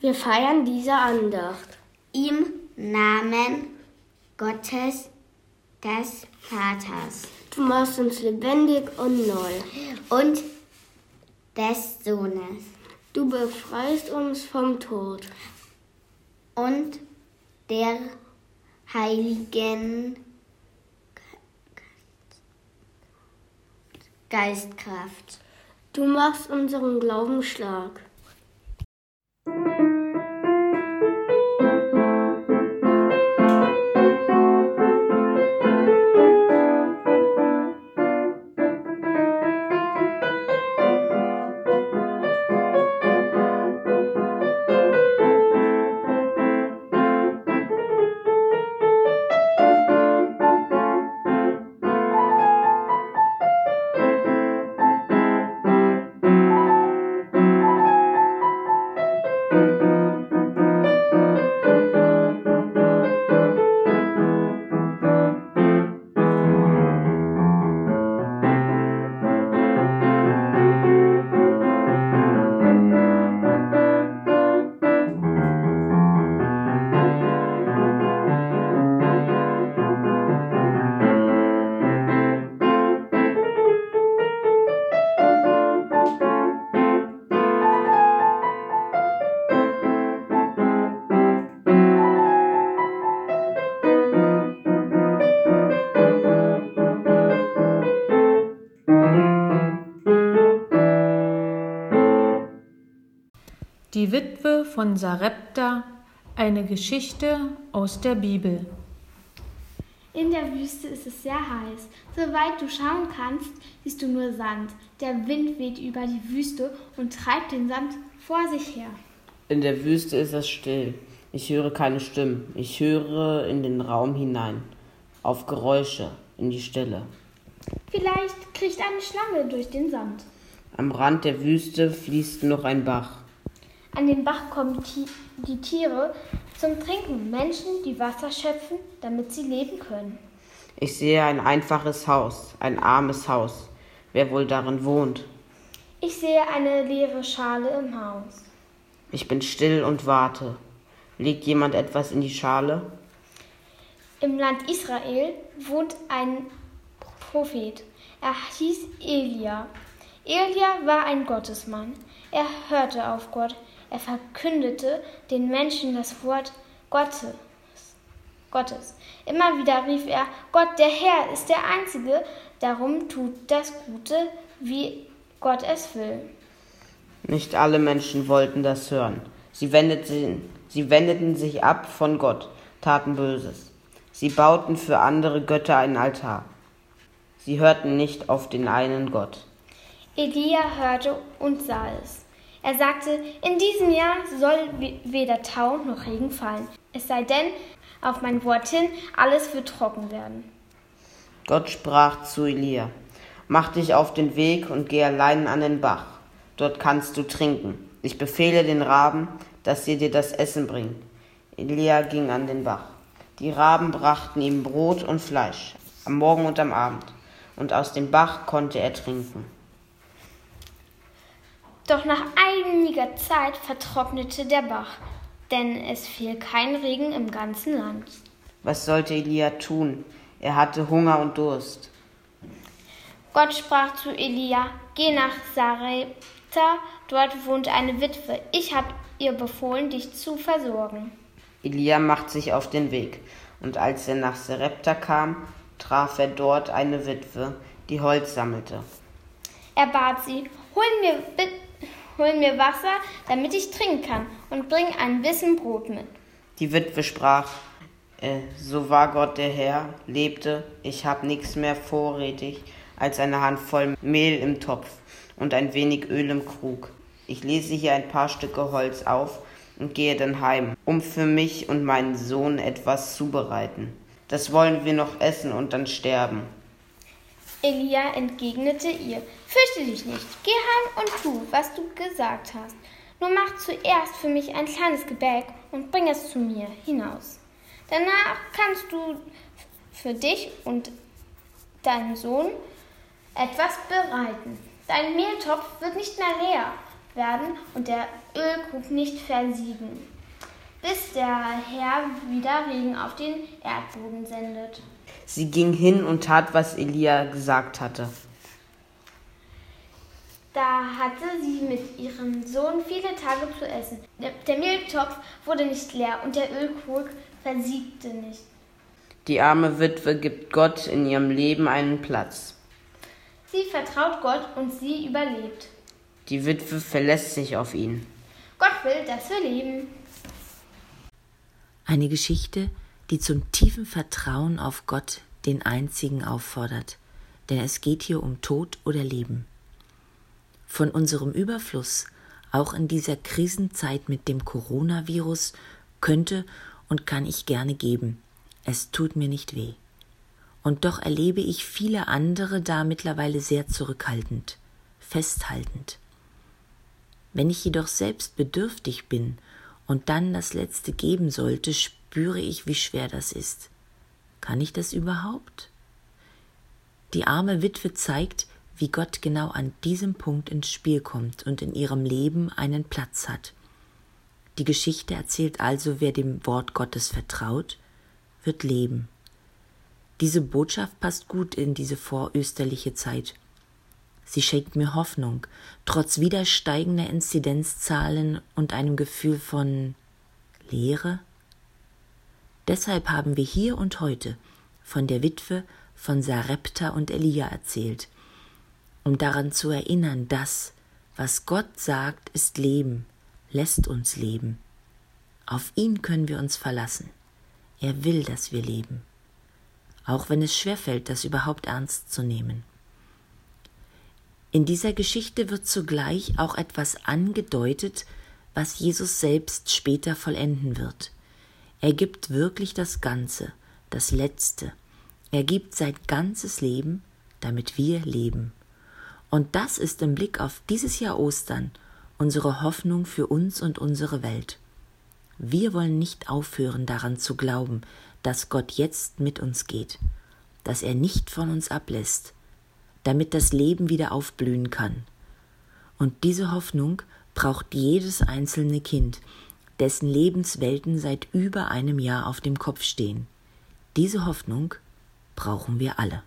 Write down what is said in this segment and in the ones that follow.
Wir feiern diese Andacht. Im Namen Gottes, des Vaters. Du machst uns lebendig und neu. Und des Sohnes. Du befreist uns vom Tod. Und der Heiligen Geistkraft. Du machst unseren Glauben stark. Die Witwe von Sarepta, eine Geschichte aus der Bibel. In der Wüste ist es sehr heiß. Soweit du schauen kannst, siehst du nur Sand. Der Wind weht über die Wüste und treibt den Sand vor sich her. In der Wüste ist es still. Ich höre keine Stimmen. Ich höre in den Raum hinein. Auf Geräusche, in die Stille. Vielleicht kriecht eine Schlange durch den Sand. Am Rand der Wüste fließt noch ein Bach. An den Bach kommen die Tiere zum Trinken, Menschen, die Wasser schöpfen, damit sie leben können. Ich sehe ein einfaches Haus, ein armes Haus. Wer wohl darin wohnt? Ich sehe eine leere Schale im Haus. Ich bin still und warte. Legt jemand etwas in die Schale? Im Land Israel wohnt ein Prophet. Er hieß Elia. Elia war ein Gottesmann. Er hörte auf Gott. Er verkündete den Menschen das Wort Gottes. Gottes. Immer wieder rief er, Gott, der Herr ist der Einzige, darum tut das Gute, wie Gott es will. Nicht alle Menschen wollten das hören. Sie wendeten, sie wendeten sich ab von Gott, taten Böses. Sie bauten für andere Götter einen Altar. Sie hörten nicht auf den einen Gott. Elia hörte und sah es. Er sagte, in diesem Jahr soll weder Tau noch Regen fallen, es sei denn, auf mein Wort hin, alles wird trocken werden. Gott sprach zu Elia, Mach dich auf den Weg und geh allein an den Bach. Dort kannst du trinken. Ich befehle den Raben, dass sie dir das Essen bringen. Elia ging an den Bach. Die Raben brachten ihm Brot und Fleisch, am Morgen und am Abend, und aus dem Bach konnte er trinken. Doch nach einiger Zeit vertrocknete der Bach, denn es fiel kein Regen im ganzen Land. Was sollte Elia tun? Er hatte Hunger und Durst. Gott sprach zu Elia: Geh nach Sarepta, dort wohnt eine Witwe. Ich habe ihr befohlen, dich zu versorgen. Elia macht sich auf den Weg, und als er nach Sarepta kam, traf er dort eine Witwe, die Holz sammelte. Er bat sie: Hol mir hol mir Wasser, damit ich trinken kann, und bring ein bisschen Brot mit. Die Witwe sprach, äh, so wahr Gott der Herr lebte, ich hab nichts mehr vorrätig als eine Handvoll Mehl im Topf und ein wenig Öl im Krug. Ich lese hier ein paar Stücke Holz auf und gehe dann heim, um für mich und meinen Sohn etwas zubereiten. Das wollen wir noch essen und dann sterben. Elia entgegnete ihr, Fürchte dich nicht, geh heim und tu, was du gesagt hast. Nur mach zuerst für mich ein kleines Gebäck und bring es zu mir hinaus. Danach kannst du für dich und deinen Sohn etwas bereiten. Dein Mehltopf wird nicht mehr leer werden und der Ölkrug nicht versiegen, bis der Herr wieder Regen auf den Erdboden sendet. Sie ging hin und tat, was Elia gesagt hatte. Da hatte sie mit ihrem Sohn viele Tage zu essen. Der, Milchtopf wurde nicht leer und der Ölkrug versiegte nicht. Die arme Witwe gibt Gott in ihrem Leben einen Platz. Sie vertraut Gott und sie überlebt. Die Witwe verlässt sich auf ihn. Gott will, dass wir leben. Eine Geschichte, die zum tiefen Vertrauen auf Gott, den Einzigen, auffordert. Denn es geht hier um Tod oder Leben. Von unserem Überfluss, auch in dieser Krisenzeit mit dem Coronavirus, könnte und kann ich gerne geben. Es tut mir nicht weh. Und doch erlebe ich viele andere da mittlerweile sehr zurückhaltend, festhaltend. Wenn ich jedoch selbst bedürftig bin und dann das Letzte geben sollte, spüre ich, wie schwer das ist. Kann ich das überhaupt? Die arme Witwe zeigt, wie Gott genau an diesem Punkt ins Spiel kommt und in ihrem Leben einen Platz hat. Die Geschichte erzählt also, wer dem Wort Gottes vertraut, wird leben. Diese Botschaft passt gut in diese vorösterliche Zeit. Sie schenkt mir Hoffnung, trotz wieder steigender Inzidenzzahlen und einem Gefühl von Leere. Deshalb haben wir hier und heute von der Witwe von Sarepta und Elia erzählt, um daran zu erinnern, dass, was Gott sagt, ist Leben, lässt uns leben. Auf ihn können wir uns verlassen. Er will, dass wir leben, auch wenn es schwerfällt, das überhaupt ernst zu nehmen. In dieser Geschichte wird zugleich auch etwas angedeutet, was Jesus selbst später vollenden wird. Er gibt wirklich das Ganze, das Letzte. Er gibt sein ganzes Leben, damit wir leben. Und das ist im Blick auf dieses Jahr Ostern unsere Hoffnung für uns und unsere Welt. Wir wollen nicht aufhören daran zu glauben, dass Gott jetzt mit uns geht, dass er nicht von uns ablässt, damit das Leben wieder aufblühen kann. Und diese Hoffnung braucht jedes einzelne Kind, dessen Lebenswelten seit über einem Jahr auf dem Kopf stehen. Diese Hoffnung brauchen wir alle.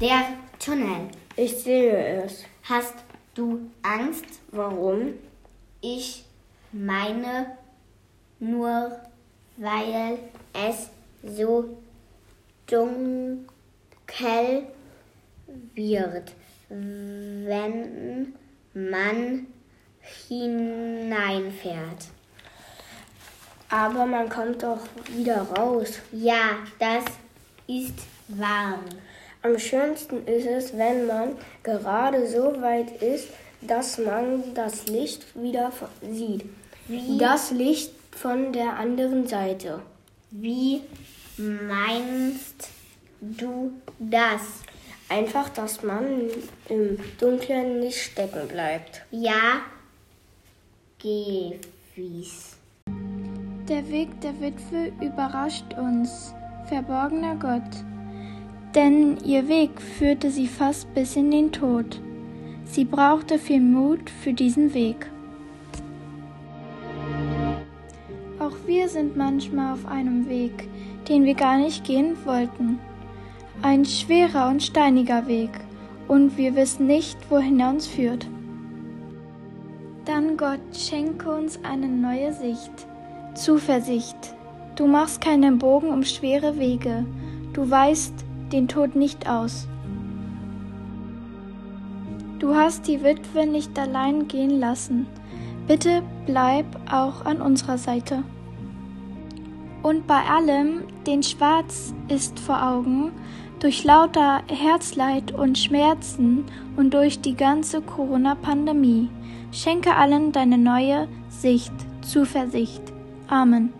Der Tunnel. Ich sehe es. Hast du Angst? Warum? Ich meine nur, weil es so dunkel wird, wenn man hineinfährt. Aber man kommt doch wieder raus. Ja, das ist warm. Am schönsten ist es, wenn man gerade so weit ist, dass man das Licht wieder sieht. Wie, Das Licht von der anderen Seite. wie meinst du das? Einfach, dass man im Dunkeln nicht stecken bleibt. Ja, gewiss. Der Weg der Witwe überrascht uns, verborgener Gott. Denn ihr Weg führte sie fast bis in den Tod. Sie brauchte viel Mut für diesen Weg. Auch wir sind manchmal auf einem Weg, den wir gar nicht gehen wollten. Ein schwerer und steiniger Weg, und wir wissen nicht, wohin er uns führt. Dann Gott schenke uns eine neue Sicht, Zuversicht. Du machst keinen Bogen um schwere Wege, du weißt den Tod nicht aus. Du hast die Witwe nicht allein gehen lassen. Bitte bleib auch an unserer Seite. Und bei allem, den Schwarz ist vor Augen, durch lauter Herzleid und Schmerzen und durch die ganze Corona-Pandemie, schenke allen deine neue Sicht, Zuversicht. Amen.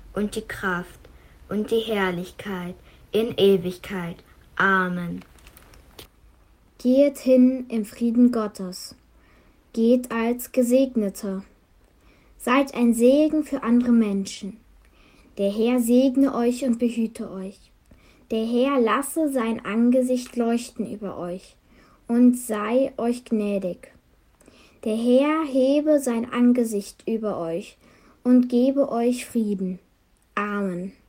und die Kraft und die Herrlichkeit in Ewigkeit. Amen. Geht hin im Frieden Gottes. Geht als Gesegnete. Seid ein Segen für andere Menschen. Der Herr segne euch und behüte euch. Der Herr lasse sein Angesicht leuchten über euch und sei euch gnädig. Der Herr hebe sein Angesicht über euch und gebe euch Frieden. Amen.